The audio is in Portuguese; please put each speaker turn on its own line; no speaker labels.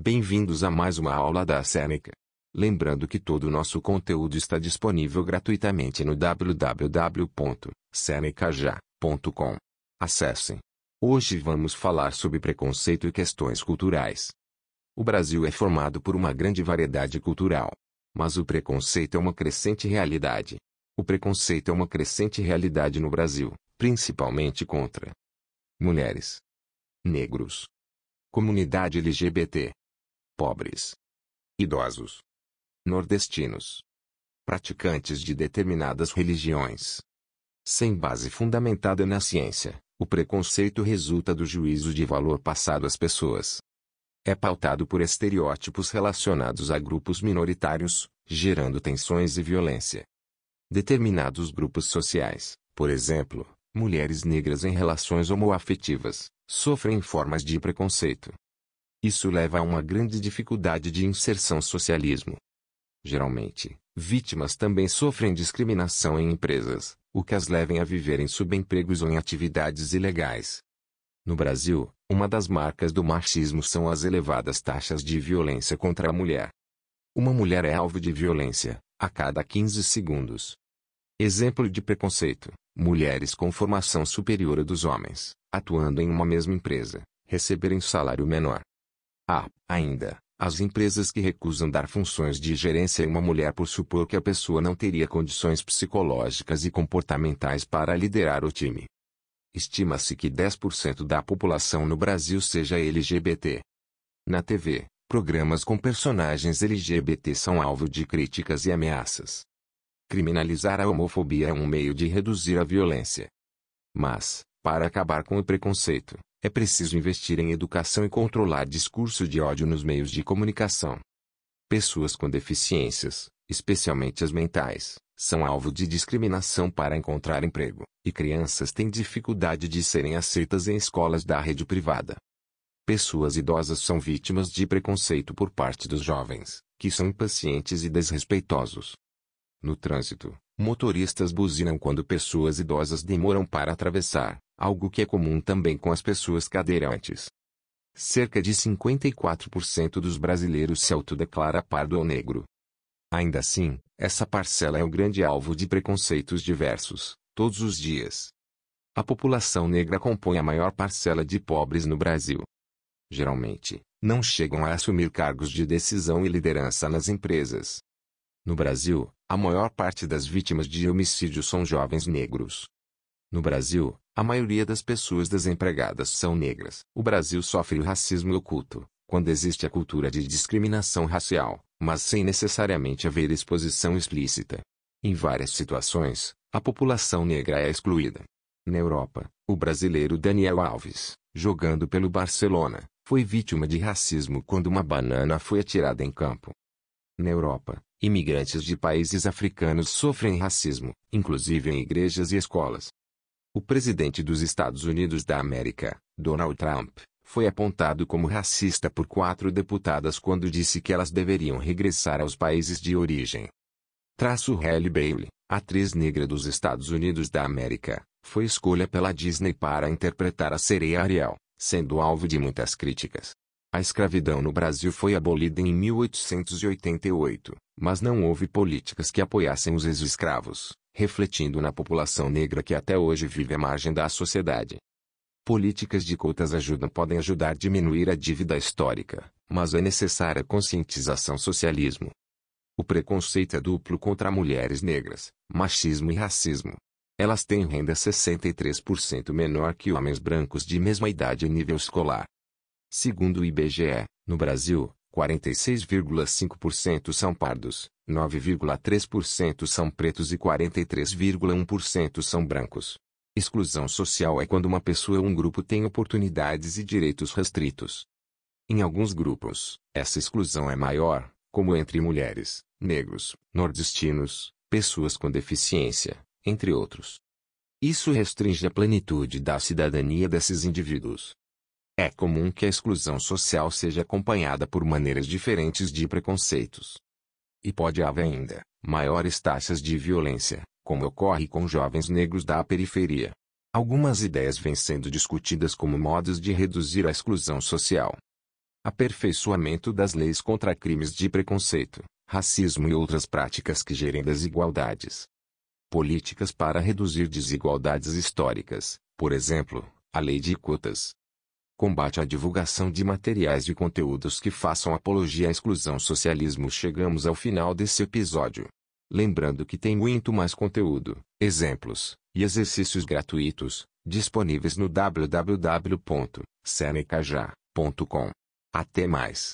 Bem-vindos a mais uma aula da Seneca. Lembrando que todo o nosso conteúdo está disponível gratuitamente no www.senecaja.com. Acessem. Hoje vamos falar sobre preconceito e questões culturais. O Brasil é formado por uma grande variedade cultural. Mas o preconceito é uma crescente realidade. O preconceito é uma crescente realidade no Brasil, principalmente contra mulheres, negros, comunidade LGBT, pobres, idosos, nordestinos, praticantes de determinadas religiões. Sem base fundamentada na ciência, o preconceito resulta do juízo de valor passado às pessoas. É pautado por estereótipos relacionados a grupos minoritários, gerando tensões e violência. Determinados grupos sociais, por exemplo, mulheres negras em relações homoafetivas, sofrem formas de preconceito. Isso leva a uma grande dificuldade de inserção socialismo. Geralmente, vítimas também sofrem discriminação em empresas, o que as levem a viver em subempregos ou em atividades ilegais. No Brasil, uma das marcas do machismo são as elevadas taxas de violência contra a mulher. Uma mulher é alvo de violência, a cada 15 segundos. Exemplo de preconceito: mulheres com formação superior à dos homens, atuando em uma mesma empresa, receberem salário menor. Há, ainda, as empresas que recusam dar funções de gerência a uma mulher por supor que a pessoa não teria condições psicológicas e comportamentais para liderar o time. Estima-se que 10% da população no Brasil seja LGBT. Na TV, programas com personagens LGBT são alvo de críticas e ameaças. Criminalizar a homofobia é um meio de reduzir a violência. Mas, para acabar com o preconceito, é preciso investir em educação e controlar discurso de ódio nos meios de comunicação. Pessoas com deficiências, especialmente as mentais, são alvo de discriminação para encontrar emprego, e crianças têm dificuldade de serem aceitas em escolas da rede privada. Pessoas idosas são vítimas de preconceito por parte dos jovens, que são impacientes e desrespeitosos. No trânsito, motoristas buzinam quando pessoas idosas demoram para atravessar, algo que é comum também com as pessoas cadeirantes. Cerca de 54% dos brasileiros se autodeclara pardo ou negro. Ainda assim, essa parcela é o grande alvo de preconceitos diversos, todos os dias. A população negra compõe a maior parcela de pobres no Brasil. Geralmente, não chegam a assumir cargos de decisão e liderança nas empresas. No Brasil, a maior parte das vítimas de homicídio são jovens negros. No Brasil, a maioria das pessoas desempregadas são negras. O Brasil sofre o racismo oculto, quando existe a cultura de discriminação racial, mas sem necessariamente haver exposição explícita. Em várias situações, a população negra é excluída. Na Europa, o brasileiro Daniel Alves, jogando pelo Barcelona, foi vítima de racismo quando uma banana foi atirada em campo. Na Europa, Imigrantes de países africanos sofrem racismo, inclusive em igrejas e escolas. O presidente dos Estados Unidos da América, Donald Trump, foi apontado como racista por quatro deputadas quando disse que elas deveriam regressar aos países de origem. Traço Halle Bailey, atriz negra dos Estados Unidos da América, foi escolha pela Disney para interpretar a sereia Ariel, sendo alvo de muitas críticas. A escravidão no Brasil foi abolida em 1888, mas não houve políticas que apoiassem os ex-escravos, refletindo na população negra que até hoje vive à margem da sociedade. Políticas de cotas ajudam podem ajudar a diminuir a dívida histórica, mas é necessária conscientização socialismo. O preconceito é duplo contra mulheres negras, machismo e racismo. Elas têm renda 63% menor que homens brancos de mesma idade e nível escolar. Segundo o IBGE, no Brasil, 46,5% são pardos, 9,3% são pretos e 43,1% são brancos. Exclusão social é quando uma pessoa ou um grupo tem oportunidades e direitos restritos. Em alguns grupos, essa exclusão é maior, como entre mulheres, negros, nordestinos, pessoas com deficiência, entre outros. Isso restringe a plenitude da cidadania desses indivíduos. É comum que a exclusão social seja acompanhada por maneiras diferentes de preconceitos. E pode haver ainda maiores taxas de violência, como ocorre com jovens negros da periferia. Algumas ideias vêm sendo discutidas como modos de reduzir a exclusão social. Aperfeiçoamento das leis contra crimes de preconceito, racismo e outras práticas que gerem desigualdades. Políticas para reduzir desigualdades históricas, por exemplo, a lei de cotas. Combate à divulgação de materiais e conteúdos que façam apologia à exclusão socialismo. Chegamos ao final desse episódio. Lembrando que tem muito mais conteúdo, exemplos e exercícios gratuitos disponíveis no www.senecaja.com. Até mais.